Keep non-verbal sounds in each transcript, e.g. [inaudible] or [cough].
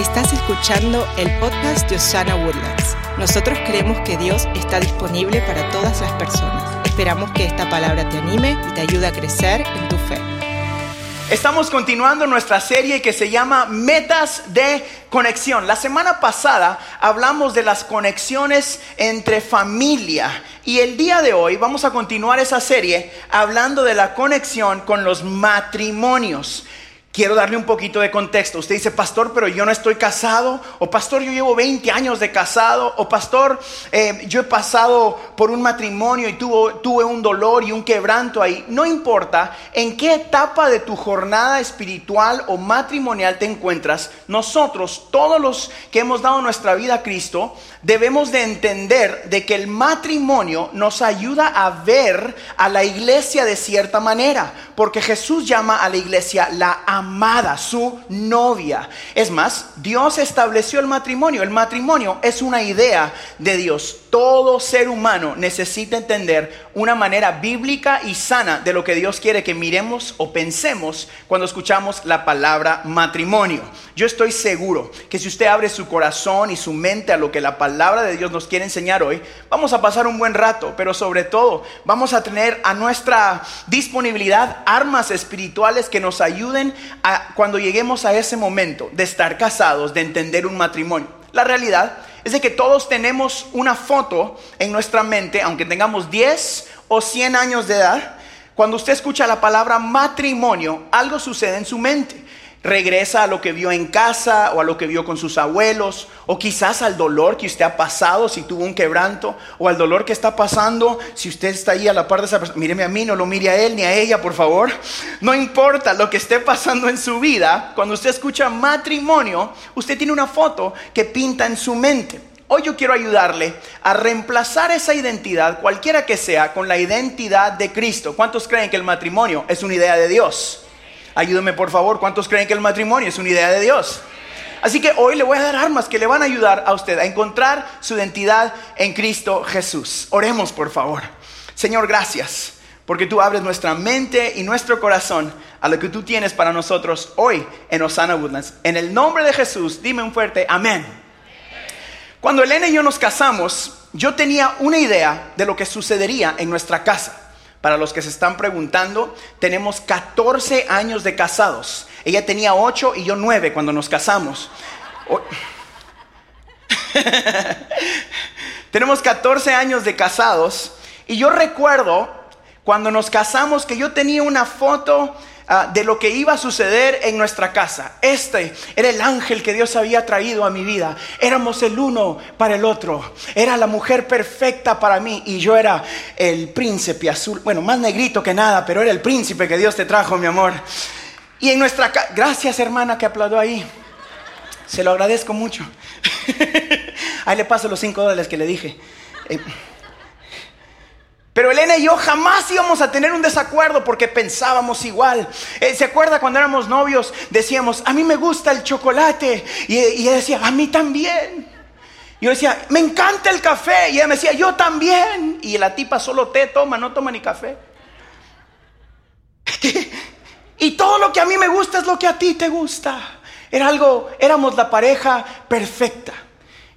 Estás escuchando el podcast de Osana Woodlands. Nosotros creemos que Dios está disponible para todas las personas. Esperamos que esta palabra te anime y te ayude a crecer en tu fe. Estamos continuando nuestra serie que se llama Metas de Conexión. La semana pasada hablamos de las conexiones entre familia y el día de hoy vamos a continuar esa serie hablando de la conexión con los matrimonios. Quiero darle un poquito de contexto. Usted dice, pastor, pero yo no estoy casado. O pastor, yo llevo 20 años de casado. O pastor, eh, yo he pasado por un matrimonio y tuve, tuve un dolor y un quebranto ahí. No importa en qué etapa de tu jornada espiritual o matrimonial te encuentras. Nosotros, todos los que hemos dado nuestra vida a Cristo, debemos de entender de que el matrimonio nos ayuda a ver a la iglesia de cierta manera. Porque Jesús llama a la iglesia la amada, su novia. Es más, Dios estableció el matrimonio. El matrimonio es una idea de Dios. Todo ser humano necesita entender una manera bíblica y sana de lo que Dios quiere que miremos o pensemos cuando escuchamos la palabra matrimonio. Yo estoy seguro que si usted abre su corazón y su mente a lo que la palabra de Dios nos quiere enseñar hoy, vamos a pasar un buen rato, pero sobre todo vamos a tener a nuestra disponibilidad armas espirituales que nos ayuden a, cuando lleguemos a ese momento de estar casados, de entender un matrimonio. La realidad es de que todos tenemos una foto en nuestra mente, aunque tengamos 10 o 100 años de edad. Cuando usted escucha la palabra matrimonio, algo sucede en su mente regresa a lo que vio en casa o a lo que vio con sus abuelos o quizás al dolor que usted ha pasado si tuvo un quebranto o al dolor que está pasando si usted está ahí a la par de esa persona. Míreme a mí, no lo mire a él ni a ella, por favor. No importa lo que esté pasando en su vida, cuando usted escucha matrimonio, usted tiene una foto que pinta en su mente. Hoy yo quiero ayudarle a reemplazar esa identidad, cualquiera que sea, con la identidad de Cristo. ¿Cuántos creen que el matrimonio es una idea de Dios? Ayúdeme por favor, ¿cuántos creen que el matrimonio es una idea de Dios? Así que hoy le voy a dar armas que le van a ayudar a usted a encontrar su identidad en Cristo Jesús. Oremos por favor. Señor, gracias porque tú abres nuestra mente y nuestro corazón a lo que tú tienes para nosotros hoy en Osana Woodlands. En el nombre de Jesús, dime un fuerte amén. Cuando Elena y yo nos casamos, yo tenía una idea de lo que sucedería en nuestra casa. Para los que se están preguntando, tenemos 14 años de casados. Ella tenía 8 y yo 9 cuando nos casamos. [laughs] tenemos 14 años de casados y yo recuerdo cuando nos casamos que yo tenía una foto Ah, de lo que iba a suceder en nuestra casa. Este era el ángel que Dios había traído a mi vida. Éramos el uno para el otro. Era la mujer perfecta para mí y yo era el príncipe azul. Bueno, más negrito que nada, pero era el príncipe que Dios te trajo, mi amor. Y en nuestra casa, gracias hermana que aplaudió ahí. Se lo agradezco mucho. [laughs] ahí le paso los cinco dólares que le dije. Eh, pero Elena y yo jamás íbamos a tener un desacuerdo porque pensábamos igual. Eh, ¿Se acuerda cuando éramos novios? Decíamos, a mí me gusta el chocolate. Y, ella decía, a mí también. Yo decía, me encanta el café. Y ella me decía, yo también. Y la tipa solo té toma, no toma ni café. [laughs] y todo lo que a mí me gusta es lo que a ti te gusta. Era algo, éramos la pareja perfecta.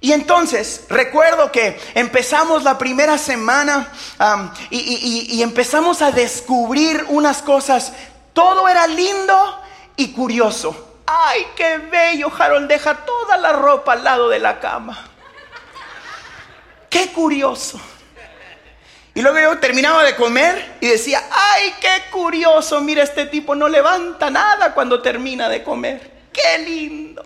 Y entonces recuerdo que empezamos la primera semana y, empezamos a descubrir unas cosas. Todo era lindo y curioso. Ay, qué bello, Harold deja toda la ropa al lado de la cama. Qué curioso. Y luego yo terminaba de comer y decía, ay, qué curioso, mira, este tipo no levanta nada cuando termina de comer. Qué lindo.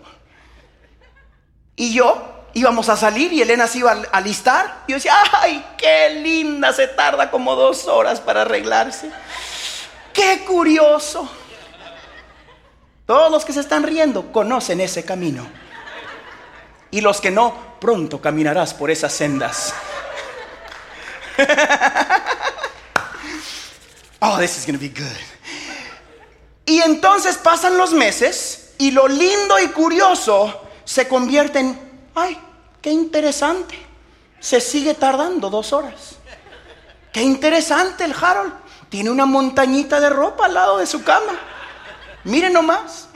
Y yo íbamos a salir y Elena se iba a alistar. Y yo decía, ay, qué linda, se tarda como dos horas para arreglarse. Qué curioso. Todos los que se están riendo conocen ese camino. Y los que no, pronto caminarás por esas sendas. [laughs] oh, this is going to be good. Y entonces pasan los meses y lo lindo y curioso se convierte en ay, qué interesante. Se sigue tardando dos horas. Qué interesante el Harold. Tiene una montañita de ropa al lado de su cama. Miren nomás.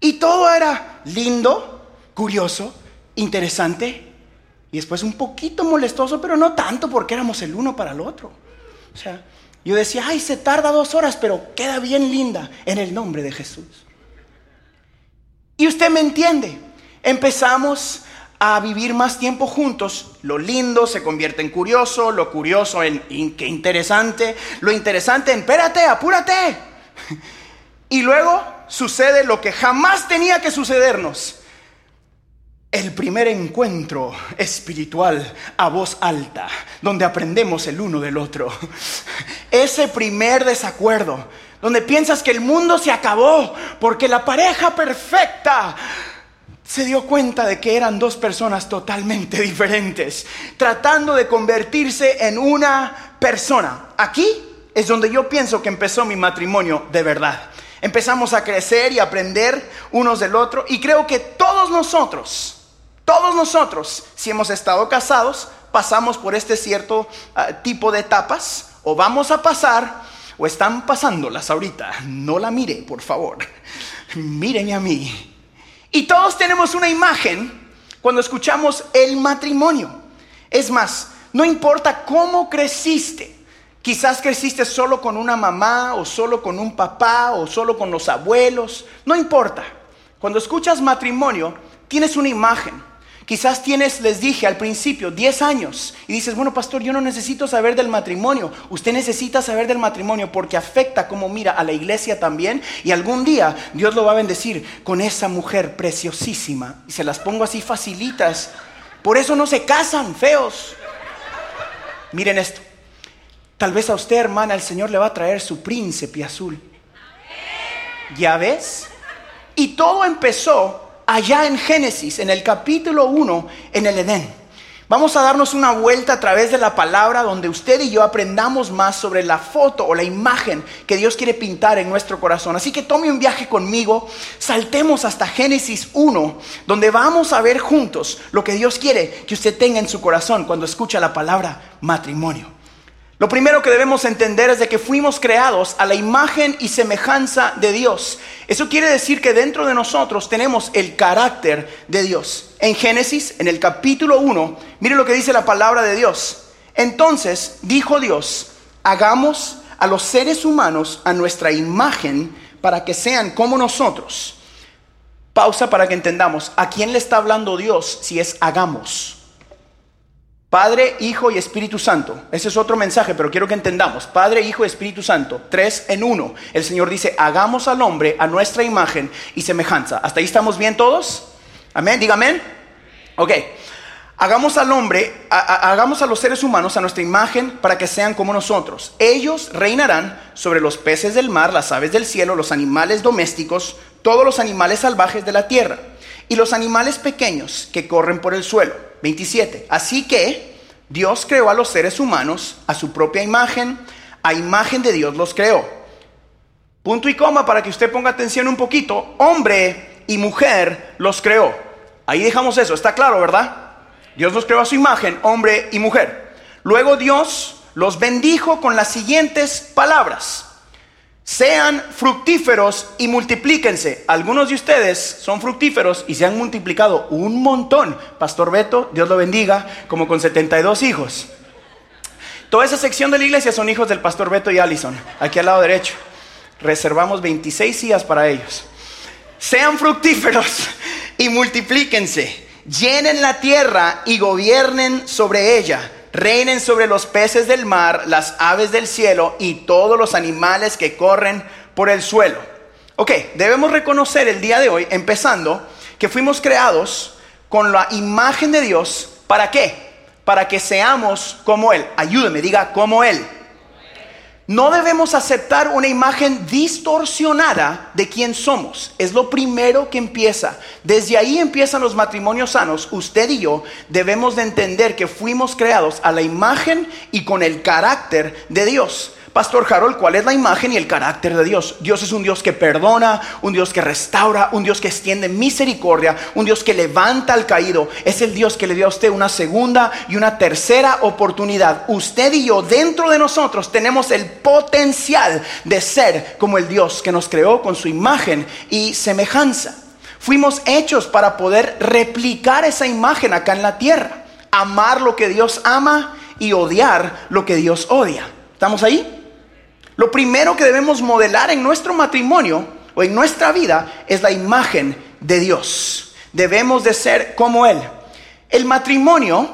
Y todo era lindo, curioso, interesante y después un poquito molestoso, pero no tanto porque éramos el uno para el otro. O sea, yo decía, ay, se tarda dos horas, pero queda bien linda en el nombre de Jesús. Y usted me entiende, empezamos a vivir más tiempo juntos, lo lindo se convierte en curioso, lo curioso en, qué interesante, lo interesante en espérate, apúrate. [laughs] Y luego sucede lo que jamás tenía que sucedernos. El primer encuentro espiritual a voz alta, donde aprendemos el uno del otro. [laughs] Ese primer desacuerdo, donde piensas que el mundo se acabó porque la pareja perfecta se dio cuenta de que eran dos personas totalmente diferentes, tratando de convertirse en una persona. Aquí es donde yo pienso que empezó mi matrimonio de verdad. Empezamos a crecer y aprender unos del otro y creo que todos nosotros, todos nosotros, si hemos estado casados, pasamos por este cierto ah, tipo de etapas o vamos a pasar o están pasándolas ahorita. No la mire, por favor. [laughs] Míreme a mí. Y todos tenemos una imagen cuando escuchamos el matrimonio. Es más, no importa cómo creciste. Quizás creciste solo con una mamá o solo con un papá o solo con los abuelos. No importa. Cuando escuchas matrimonio, tienes una imagen. Quizás tienes, les dije al principio, 10 años y dices, bueno, pastor, yo no necesito saber del matrimonio. Usted necesita saber del matrimonio porque afecta como mira a la iglesia también y algún día Dios lo va a bendecir con esa mujer preciosísima. Y se las pongo así facilitas. Por eso no se casan, feos. Miren esto. Tal vez a usted, hermana, el Señor le va a traer su príncipe azul. ¿Ya ves? Y todo empezó allá en Génesis, en el capítulo 1, en el Edén. Vamos a darnos una vuelta a través de la palabra donde usted y yo aprendamos más sobre la foto o la imagen que Dios quiere pintar en nuestro corazón. Así que tome un viaje conmigo, saltemos hasta Génesis 1, donde vamos a ver juntos lo que Dios quiere que usted tenga en su corazón cuando escucha la palabra matrimonio. Lo primero que debemos entender es de que fuimos creados a la imagen y semejanza de Dios. Eso quiere decir que dentro de nosotros tenemos el carácter de Dios. En Génesis, en el capítulo 1, mire lo que dice la palabra de Dios. Entonces dijo Dios, hagamos a los seres humanos a nuestra imagen para que sean como nosotros. Pausa para que entendamos, ¿a quién le está hablando Dios si es hagamos? Padre, Hijo y Espíritu Santo. Ese es otro mensaje, pero quiero que entendamos. Padre, Hijo y Espíritu Santo. Tres en uno. El Señor dice, hagamos al hombre a nuestra imagen y semejanza. ¿Hasta ahí estamos bien todos? Amén. Diga amén. Ok. Hagamos al hombre, hagamos a los seres humanos a nuestra imagen para que sean como nosotros. Ellos reinarán sobre los peces del mar, las aves del cielo, los animales domésticos, todos los animales salvajes de la tierra y los animales pequeños que corren por el suelo 27. Así que Dios creó a los seres humanos a su propia imagen, a imagen de Dios los creó. Punto y coma para que usted ponga atención un poquito. Hombre y mujer los creó. Ahí dejamos eso, está claro, ¿verdad? Dios los creó a su imagen, hombre y mujer. Luego Dios los bendijo con las siguientes palabras. Sean fructíferos y multiplíquense. Algunos de ustedes son fructíferos y se han multiplicado un montón. Pastor Beto, Dios lo bendiga, como con 72 hijos. Toda esa sección de la iglesia son hijos del pastor Beto y Allison, aquí al lado derecho. Reservamos 26 días para ellos. Sean fructíferos y multiplíquense. Llenen la tierra y gobiernen sobre ella reinen sobre los peces del mar, las aves del cielo y todos los animales que corren por el suelo. Ok, debemos reconocer el día de hoy, empezando, que fuimos creados con la imagen de Dios. ¿Para qué? Para que seamos como Él. Ayúdeme, diga como Él. No debemos aceptar una imagen distorsionada de quién somos. Es lo primero que empieza. Desde ahí empiezan los matrimonios sanos. Usted y yo debemos de entender que fuimos creados a la imagen y con el carácter de Dios. Pastor Harold, ¿cuál es la imagen y el carácter de Dios? Dios es un Dios que perdona, un Dios que restaura, un Dios que extiende misericordia, un Dios que levanta al caído. Es el Dios que le dio a usted una segunda y una tercera oportunidad. Usted y yo, dentro de nosotros, tenemos el potencial de ser como el Dios que nos creó con su imagen y semejanza. Fuimos hechos para poder replicar esa imagen acá en la tierra. Amar lo que Dios ama y odiar lo que Dios odia. ¿Estamos ahí? Lo primero que debemos modelar en nuestro matrimonio o en nuestra vida es la imagen de Dios. Debemos de ser como Él. El matrimonio,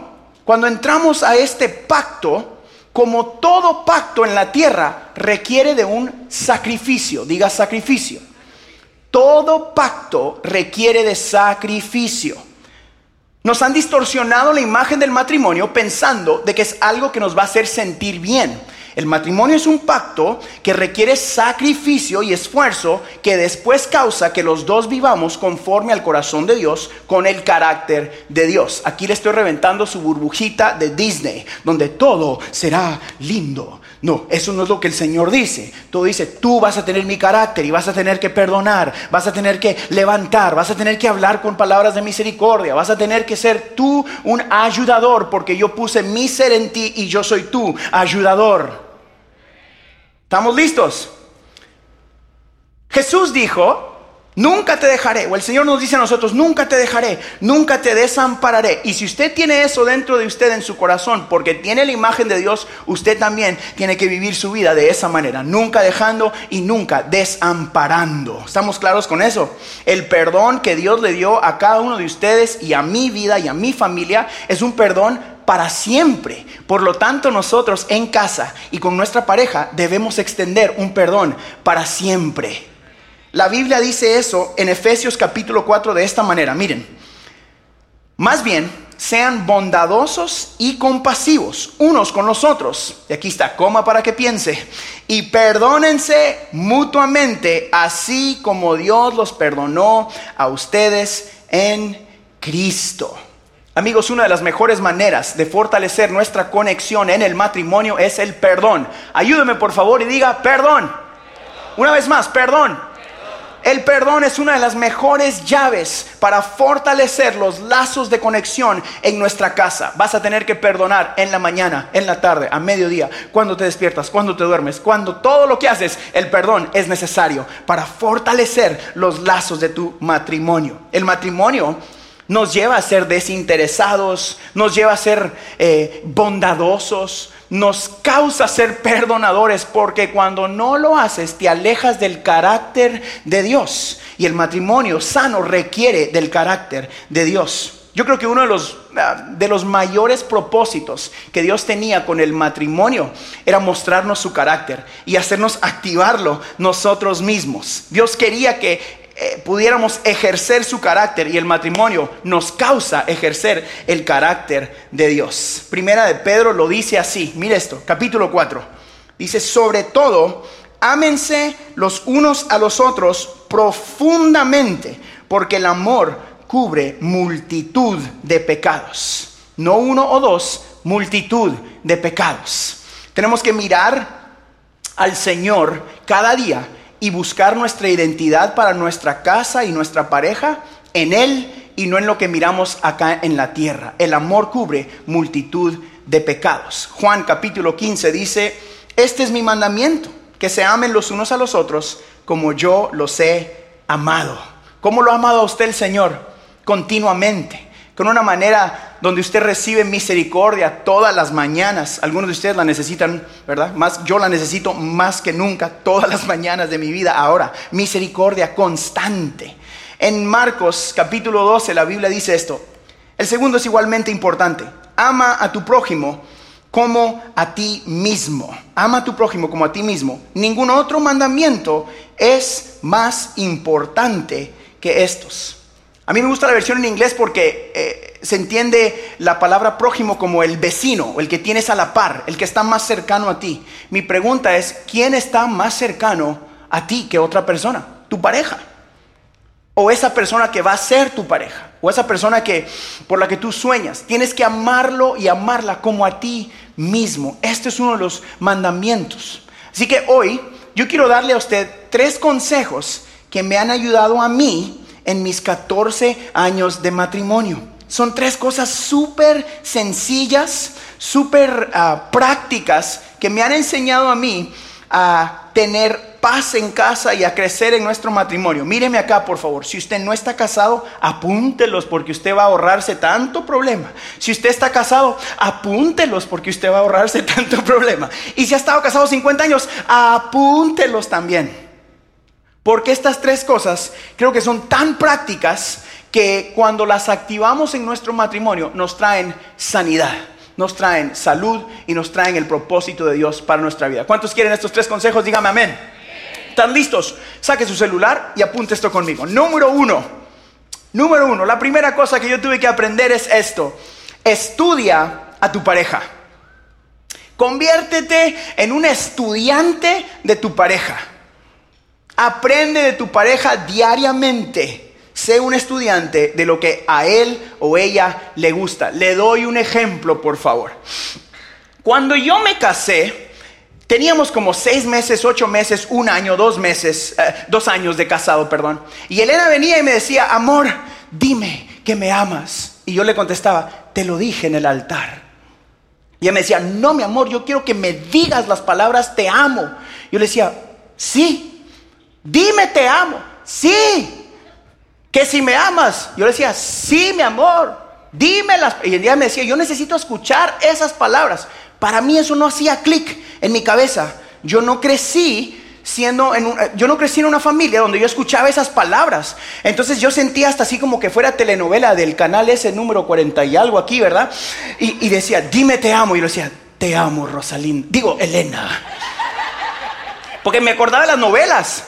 cuando entramos a este pacto, como todo pacto en la tierra, requiere de un sacrificio. Diga sacrificio. Todo pacto requiere de sacrificio. Nos han distorsionado la imagen del matrimonio pensando de que es algo que nos va a hacer sentir bien. El matrimonio es un pacto que requiere sacrificio y esfuerzo que después causa que los dos vivamos conforme al corazón de Dios con el carácter de Dios. Aquí le estoy reventando su burbujita de Disney, donde todo será lindo. No, eso no es lo que el Señor dice. Todo dice, tú vas a tener mi carácter y vas a tener que perdonar, vas a tener que levantar, vas a tener que hablar con palabras de misericordia, vas a tener que ser tú un ayudador porque yo puse mi ser en ti y yo soy tú ayudador. ¿Estamos listos? Jesús dijo, nunca te dejaré, o el Señor nos dice a nosotros, nunca te dejaré, nunca te desampararé. Y si usted tiene eso dentro de usted en su corazón, porque tiene la imagen de Dios, usted también tiene que vivir su vida de esa manera, nunca dejando y nunca desamparando. ¿Estamos claros con eso? El perdón que Dios le dio a cada uno de ustedes y a mi vida y a mi familia es un perdón para siempre. Por lo tanto, nosotros en casa y con nuestra pareja debemos extender un perdón para siempre. La Biblia dice eso en Efesios capítulo 4 de esta manera. Miren, más bien, sean bondadosos y compasivos unos con los otros. Y aquí está, coma para que piense. Y perdónense mutuamente, así como Dios los perdonó a ustedes en Cristo. Amigos, una de las mejores maneras de fortalecer nuestra conexión en el matrimonio es el perdón. Ayúdeme por favor y diga perdón. Una vez más, perdón. El perdón es una de las mejores llaves para fortalecer los lazos de conexión en nuestra casa. Vas a tener que perdonar en la mañana, en la tarde, a mediodía, cuando te despiertas, cuando te duermes, cuando todo lo que haces, el perdón es necesario para fortalecer los lazos de tu matrimonio. El matrimonio nos lleva a ser desinteresados, nos lleva a ser eh, bondadosos, nos causa ser perdonadores, porque cuando no lo haces te alejas del carácter de Dios. Y el matrimonio sano requiere del carácter de Dios. Yo creo que uno de los, ah, de los mayores propósitos que Dios tenía con el matrimonio era mostrarnos su carácter y hacernos activarlo nosotros mismos. Dios quería que eh, pudiéramos ejercer su carácter y el matrimonio nos causa ejercer el carácter de Dios. Primera de Pedro lo dice así, mire esto, capítulo 4. Dice, sobre todo, ámense los unos a los otros profundamente, porque el amor cubre multitud de pecados. No uno o dos, multitud de pecados. Tenemos que mirar al Señor cada día y buscar nuestra identidad para nuestra casa y nuestra pareja en Él y no en lo que miramos acá en la tierra. El amor cubre multitud de pecados. Juan capítulo 15 dice, este es mi mandamiento, que se amen los unos a los otros como yo los he amado. ¿Cómo lo ha amado a usted el Señor? Continuamente con una manera donde usted recibe misericordia todas las mañanas. Algunos de ustedes la necesitan, ¿verdad? Más, yo la necesito más que nunca todas las mañanas de mi vida ahora. Misericordia constante. En Marcos capítulo 12 la Biblia dice esto. El segundo es igualmente importante. Ama a tu prójimo como a ti mismo. Ama a tu prójimo como a ti mismo. Ningún otro mandamiento es más importante que estos. A mí me gusta la versión en inglés porque eh, se entiende la palabra prójimo como el vecino, el que tienes a la par, el que está más cercano a ti. Mi pregunta es, ¿quién está más cercano a ti que otra persona? Tu pareja. O esa persona que va a ser tu pareja. O esa persona que por la que tú sueñas. Tienes que amarlo y amarla como a ti mismo. Este es uno de los mandamientos. Así que hoy yo quiero darle a usted tres consejos que me han ayudado a mí en mis 14 años de matrimonio. Son tres cosas súper sencillas, súper ah, prácticas que me han enseñado a mí a tener paz en casa y a crecer en nuestro matrimonio. Míreme acá, por favor. Si usted no está casado, apúntelos porque usted va a ahorrarse tanto problema. Si usted está casado, apúntelos porque usted va a ahorrarse [laughs] tanto problema. Y si ha estado casado 50 años, apúntelos también. Porque estas tres cosas creo que son tan prácticas que cuando las activamos en nuestro matrimonio nos traen sanidad nos traen salud y nos traen el propósito de Dios para nuestra vida. ¿Cuántos quieren estos tres consejos? Dígame amén. ¿Están listos? Saque su celular y apunte esto conmigo. Número uno, número uno, la primera cosa que yo tuve que aprender es esto. Estudia a tu pareja. Conviértete en un estudiante de tu pareja. Aprende de tu pareja diariamente sé un estudiante de lo que a él o ella le gusta. Le doy un ejemplo, por favor. Cuando yo me casé, teníamos como seis meses, ocho meses, un año, dos meses, eh, dos años de casado, perdón. Y Elena venía y me decía, amor, dime que me amas. Y yo le contestaba, te lo dije en el altar. Y ella me decía, no, mi amor, yo quiero que me digas las palabras, te amo. Yo le decía, sí, dime te amo, sí que si me amas, yo le decía, sí, mi amor, dímelas. Y el día me decía, yo necesito escuchar esas palabras. Para mí eso no hacía clic en mi cabeza. Yo no crecí siendo en yo no crecí en una familia donde yo escuchaba esas palabras. Entonces yo sentía hasta así como que fuera telenovela del canal ese número 40 y algo aquí, ¿verdad? Y, decía, dime te amo. Y yo decía, te amo, Rosalind. Digo, Elena. Porque me acordaba de las novelas.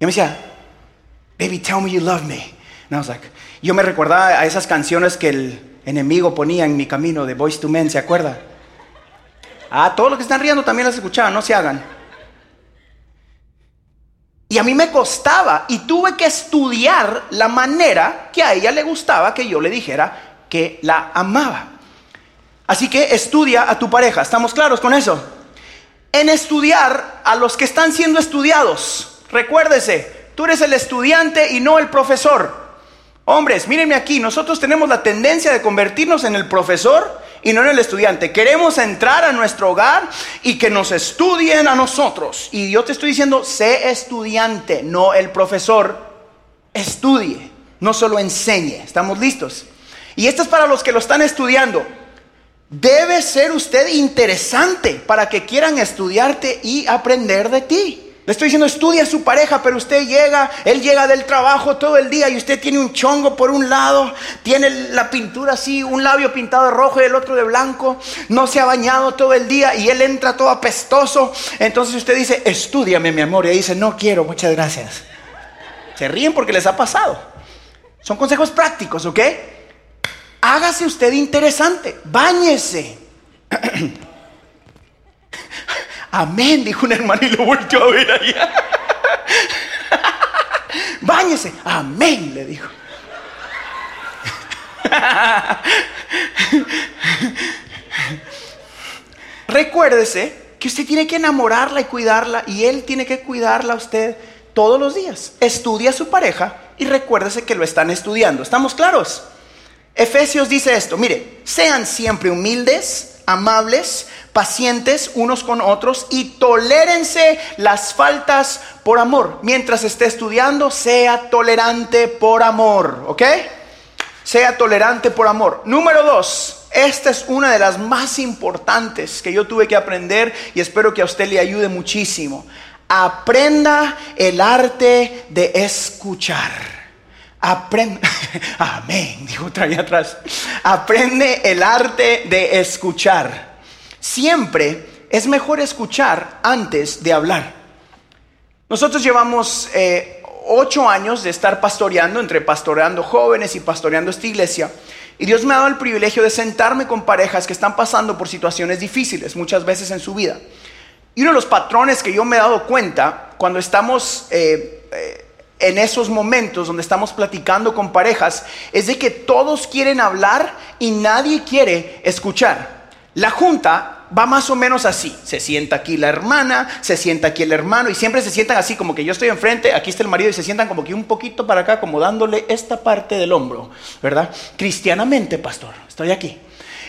Y me decía, Baby, tell me you love me. And I was like, yo me recordaba a esas canciones que el enemigo ponía en mi camino de Voice to Men, ¿se acuerda? Ah, todos los que están riendo también las escuchaban, no se hagan. Y a mí me costaba y tuve que estudiar la manera que a ella le gustaba que yo le dijera que la amaba. Así que estudia a tu pareja, ¿estamos claros con eso? En estudiar a los que están siendo estudiados, recuérdese, Tú eres el estudiante y no el profesor. Hombres, mírenme aquí, nosotros tenemos la tendencia de convertirnos en el profesor y no en el estudiante. Queremos entrar a nuestro hogar y que nos estudien a nosotros. Y yo te estoy diciendo, sé estudiante, no el profesor. Estudie, no solo enseñe. ¿Estamos listos? Y esto es para los que lo están estudiando. Debe ser usted interesante para que quieran estudiarte y aprender de ti. Le estoy diciendo, estudia a su pareja, pero usted llega, él llega del trabajo todo el día y usted tiene un chongo por un lado, tiene la pintura así, un labio pintado de rojo y el otro de blanco, no se ha bañado todo el día y él entra todo apestoso. Entonces usted dice, estudiame mi amor, y dice, no quiero, muchas gracias. Se ríen porque les ha pasado. Son consejos prácticos, ¿ok? Hágase usted interesante, báñese. [clears throat] Amén, dijo un hermano y lo volvió a ver allá. [laughs] Báñese. Amén, le dijo. [laughs] Recuérdese que usted tiene que enamorarla y cuidarla y él tiene que cuidarla a usted todos los días. Estudia a su pareja y recuérdese que lo están estudiando. ¿Estamos claros? Efesios dice esto, mire, sean siempre humildes, amables, pacientes unos con otros y tolérense las faltas por amor. Mientras esté estudiando, sea tolerante por amor, ¿ok? Sea tolerante por amor. Número dos, esta es una de las más importantes que yo tuve que aprender y espero que a usted le ayude muchísimo. Aprenda el arte de escuchar. Aprende, [laughs] amén, dijo otra vez atrás. Aprende el arte de escuchar. Siempre es mejor escuchar antes de hablar. Nosotros llevamos eh, ocho años de estar pastoreando, entre pastoreando jóvenes y pastoreando esta iglesia. Y Dios me ha dado el privilegio de sentarme con parejas que están pasando por situaciones difíciles muchas veces en su vida. Y uno de los patrones que yo me he dado cuenta cuando estamos eh, eh, en esos momentos donde estamos platicando con parejas es de que todos quieren hablar y nadie quiere escuchar. La junta va más o menos así. Se sienta aquí la hermana, se sienta aquí el hermano y siempre se sientan así como que yo estoy enfrente, aquí está el marido y se sientan como que un poquito para acá, como dándole esta parte del hombro, ¿verdad? Cristianamente, pastor, estoy aquí.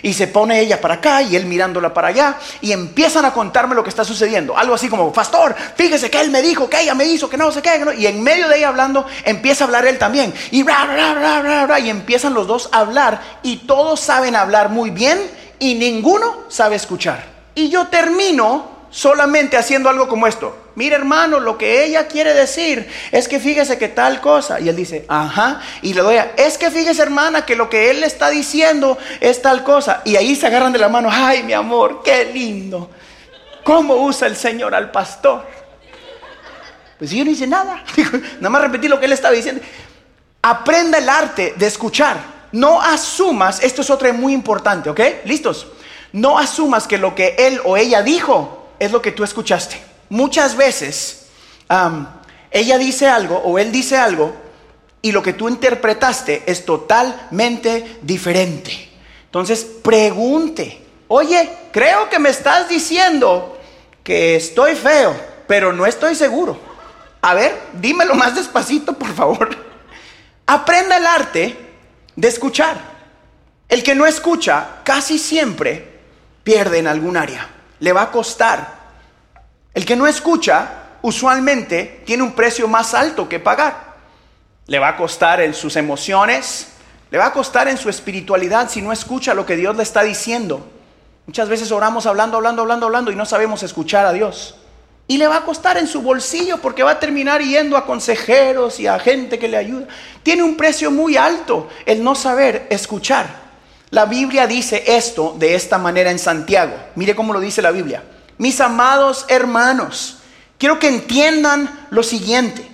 Y se pone ella para acá y él mirándola para allá y empiezan a contarme lo que está sucediendo. Algo así como, pastor, fíjese que él me dijo, que ella me hizo, que no sé qué. Y en medio de ella hablando, empieza a hablar él también. Y, y empiezan los dos a hablar y todos saben hablar muy bien y ninguno sabe escuchar. Y yo termino solamente haciendo algo como esto. Mira hermano, lo que ella quiere decir es que fíjese que tal cosa. Y él dice, ajá. Y le doy a, es que fíjese hermana que lo que él le está diciendo es tal cosa. Y ahí se agarran de la mano, ay mi amor, qué lindo. ¿Cómo usa el Señor al pastor? Pues yo no hice nada. [laughs] Nada más repetí lo que él estaba diciendo. Aprenda el arte de escuchar. No asumas, esto es otra muy importante, ¿ok? ¿Listos? No asumas que lo que él o ella dijo es lo que tú escuchaste. Muchas veces ella dice algo o él dice algo y lo que tú interpretaste es totalmente diferente. Entonces pregunte, oye, creo que me estás diciendo que estoy feo, pero no estoy seguro. A ver, dímelo más despacito, por favor. Aprenda el arte de escuchar. El que no escucha casi siempre pierde en algún área. Le va a costar el que no escucha usualmente tiene un precio más alto que pagar. Le va a costar en sus emociones, le va a costar en su espiritualidad si no escucha lo que Dios le está diciendo. Muchas veces oramos hablando, hablando, hablando, hablando y no sabemos escuchar a Dios. Y le va a costar en su bolsillo porque va a terminar yendo a consejeros y a gente que le ayuda. Tiene un precio muy alto el no saber escuchar. La Biblia dice esto de esta manera en Santiago. Mire cómo lo dice la Biblia. Mis amados hermanos, quiero que entiendan lo siguiente.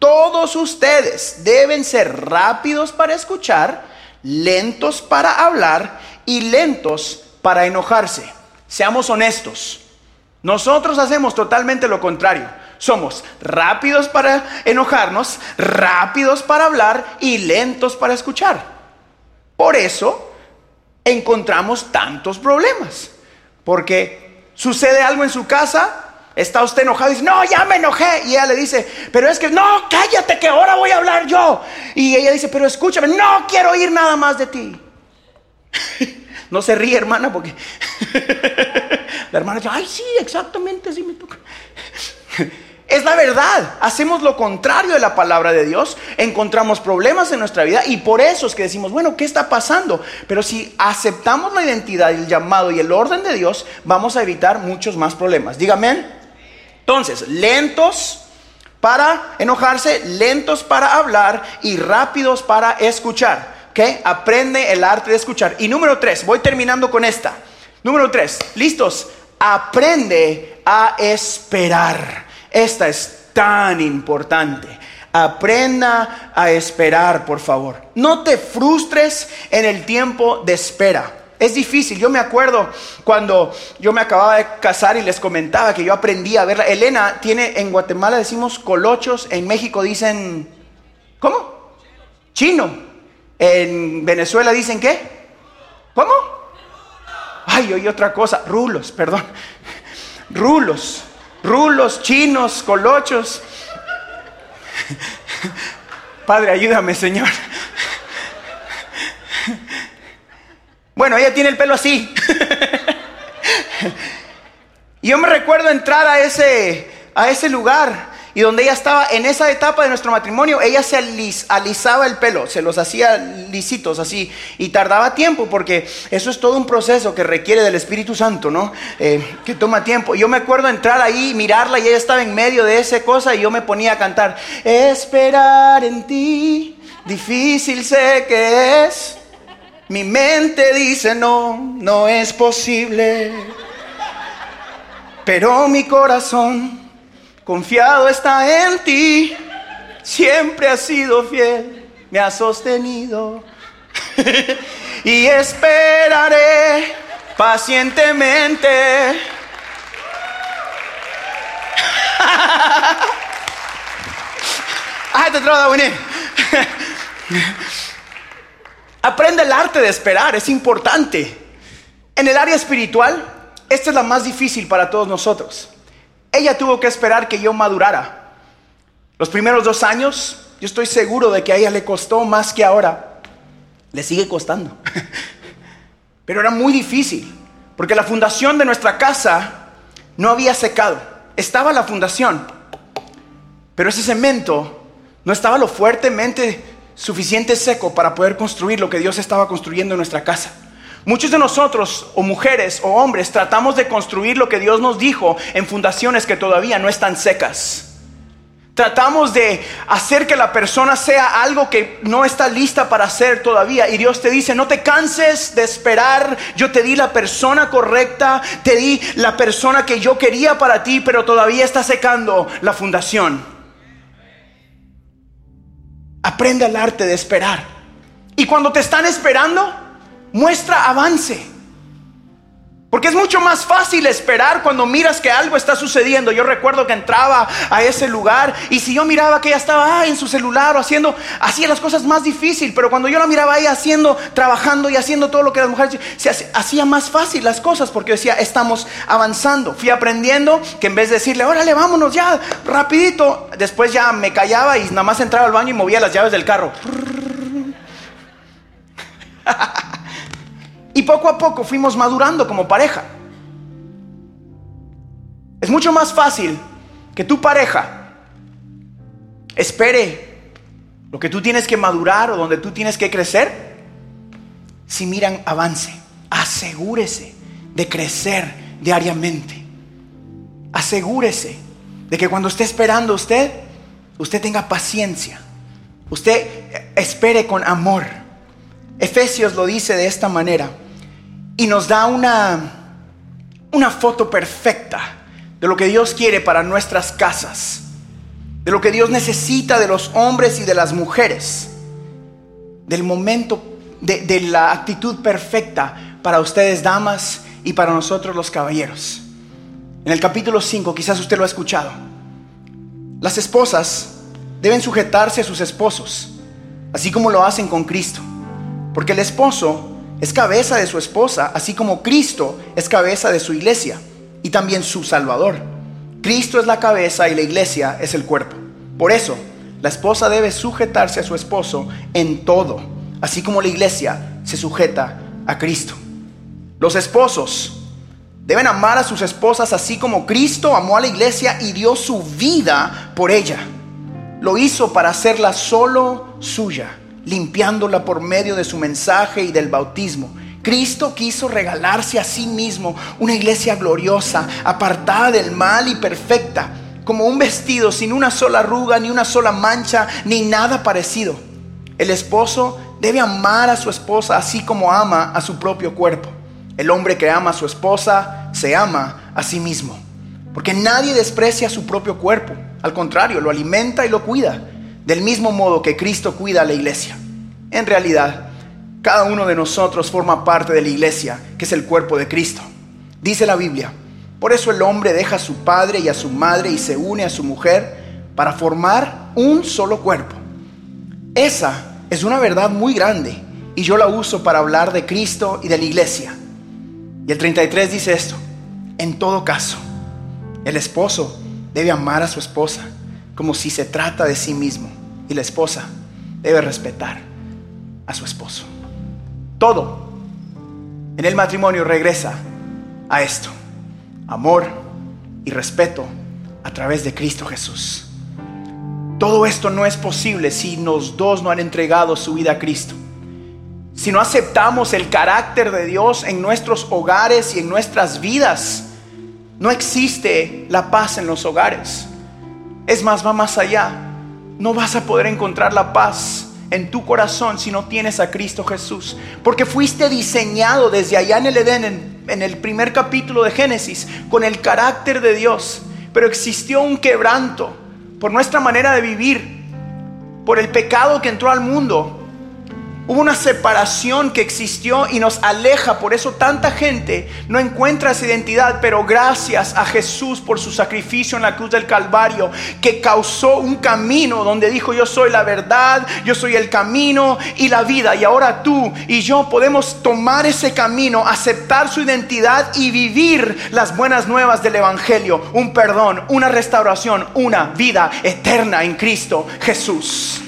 Todos ustedes deben ser rápidos para escuchar, lentos para hablar y lentos para enojarse. Seamos honestos. Nosotros hacemos totalmente lo contrario. Somos rápidos para enojarnos, rápidos para hablar y lentos para escuchar. Por eso encontramos tantos problemas. Porque sucede algo en su casa, está usted enojado y dice, no, ya me enojé. Y ella le dice, pero es que, no, cállate que ahora voy a hablar yo. Y ella dice, pero escúchame, no quiero oír nada más de ti. [laughs] no se ríe, hermana, porque [laughs] la hermana dice, ay, sí, exactamente, así me toca. [laughs] Es la verdad. Hacemos lo contrario de la palabra de Dios. Encontramos problemas en nuestra vida y por eso es que decimos, bueno, ¿qué está pasando? Pero si aceptamos la identidad, el llamado y el orden de Dios, vamos a evitar muchos más problemas. Dígame. Entonces, lentos para enojarse, lentos para hablar y rápidos para escuchar. ¿Ok? Aprende el arte de escuchar. Y número tres, voy terminando con esta. Número tres, listos. Aprende a esperar. Esta es tan importante. Aprenda a esperar, por favor. No te frustres en el tiempo de espera. Es difícil. Yo me acuerdo cuando yo me acababa de casar y les comentaba que yo aprendí a verla. Elena tiene, en Guatemala decimos colochos, en México dicen, ¿cómo? Chino. En Venezuela dicen qué? ¿Cómo? Ay, oí otra cosa. Rulos, perdón. Rulos rulos, chinos, colochos. Padre, ayúdame, Señor. Bueno, ella tiene el pelo así. Y yo me recuerdo entrar a ese, a ese lugar y donde ella estaba en esa etapa de nuestro matrimonio, ella se alisaba el pelo, se los hacía lisitos así, y tardaba tiempo, porque eso es todo un proceso que requiere del Espíritu Santo, ¿no? Eh, que toma tiempo. Yo me acuerdo entrar ahí, mirarla, y ella estaba en medio de esa cosa, y yo me ponía a cantar, esperar en ti, difícil sé que es. Mi mente dice no, no es posible. Pero mi corazón Confiado está en ti, siempre has sido fiel, me has sostenido. [laughs] y esperaré pacientemente. [laughs] Ay, te [laughs] Aprende el arte de esperar, es importante. En el área espiritual, esta es la más difícil para todos nosotros. Ella tuvo que esperar que yo madurara. Los primeros dos años, yo estoy seguro de que a ella le costó más que ahora. Le sigue costando. [laughs] Pero era muy difícil, porque la fundación de nuestra casa no había secado. Estaba la fundación, pero ese cemento no estaba lo fuertemente suficiente seco para poder construir lo que Dios estaba construyendo en nuestra casa. Muchos de nosotros, o mujeres o hombres, tratamos de construir lo que Dios nos dijo en fundaciones que todavía no están secas. Tratamos de hacer que la persona sea algo que no está lista para hacer todavía. Y Dios te dice, no te canses de esperar. Yo te di la persona correcta, te di la persona que yo quería para ti, pero todavía está secando la fundación. Aprende el arte de esperar. Y cuando te están esperando, muestra avance. Porque es mucho más fácil esperar cuando miras que algo está sucediendo. Yo recuerdo que entraba a ese lugar y si yo miraba que ella estaba ah, en su celular o haciendo, hacía las cosas más difícil. Pero cuando yo la miraba ahí haciendo, trabajando y haciendo todo lo que las mujeres, se hacía más fácil las cosas porque decía, estamos avanzando. Fui aprendiendo que en vez de decirle, órale, vámonos ya, rapidito, después ya me callaba y nada más entraba al baño y movía las llaves del carro. [laughs] Y poco a poco fuimos madurando como pareja. Es mucho más fácil que tu pareja espere lo que tú tienes que madurar o donde tú tienes que crecer si miran avance. Asegúrese de crecer diariamente. Asegúrese de que cuando esté esperando usted, usted tenga paciencia. Usted espere con amor. Efesios lo dice de esta manera y nos da una, una foto perfecta de lo que Dios quiere para nuestras casas, de lo que Dios necesita de los hombres y de las mujeres, del momento, de, de la actitud perfecta para ustedes damas y para nosotros los caballeros. En el capítulo 5, quizás usted lo ha escuchado, las esposas deben sujetarse a sus esposos, así como lo hacen con Cristo, porque el esposo es cabeza de su esposa, así como Cristo es cabeza de su iglesia y también su Salvador. Cristo es la cabeza y la iglesia es el cuerpo. Por eso, la esposa debe sujetarse a su esposo en todo, así como la iglesia se sujeta a Cristo. Los esposos deben amar a sus esposas así como Cristo amó a la iglesia y dio su vida por ella. Lo hizo para hacerla solo suya limpiándola por medio de su mensaje y del bautismo. Cristo quiso regalarse a sí mismo una iglesia gloriosa, apartada del mal y perfecta, como un vestido sin una sola arruga, ni una sola mancha, ni nada parecido. El esposo debe amar a su esposa así como ama a su propio cuerpo. El hombre que ama a su esposa se ama a sí mismo, porque nadie desprecia su propio cuerpo, al contrario, lo alimenta y lo cuida del mismo modo que Cristo cuida a la iglesia. En realidad, cada uno de nosotros forma parte de la iglesia, que es el cuerpo de Cristo. Dice la Biblia, por eso el hombre deja a su padre y a su madre y se une a su mujer para formar un solo cuerpo. Esa es una verdad muy grande y yo la uso para hablar de Cristo y de la iglesia. Y el 33 dice esto, en todo caso, el esposo debe amar a su esposa como si se trata de sí mismo y la esposa debe respetar a su esposo. Todo en el matrimonio regresa a esto. Amor y respeto a través de Cristo Jesús. Todo esto no es posible si los dos no han entregado su vida a Cristo. Si no aceptamos el carácter de Dios en nuestros hogares y en nuestras vidas, no existe la paz en los hogares. Es más, va más allá. No vas a poder encontrar la paz en tu corazón si no tienes a Cristo Jesús. Porque fuiste diseñado desde allá en el Edén, en, el primer capítulo de Génesis, con el carácter de Dios. Pero existió un quebranto por nuestra manera de vivir, por el pecado que entró al mundo Hubo una separación que existió y nos aleja. Por eso tanta gente no encuentra esa identidad. Pero gracias a Jesús por su sacrificio en la cruz del Calvario, que causó un camino donde dijo yo soy la verdad, yo soy el camino y la vida. Y ahora tú y yo podemos tomar ese camino, aceptar su identidad y vivir las buenas nuevas del Evangelio. Un perdón, una restauración, una vida eterna en Cristo Jesús.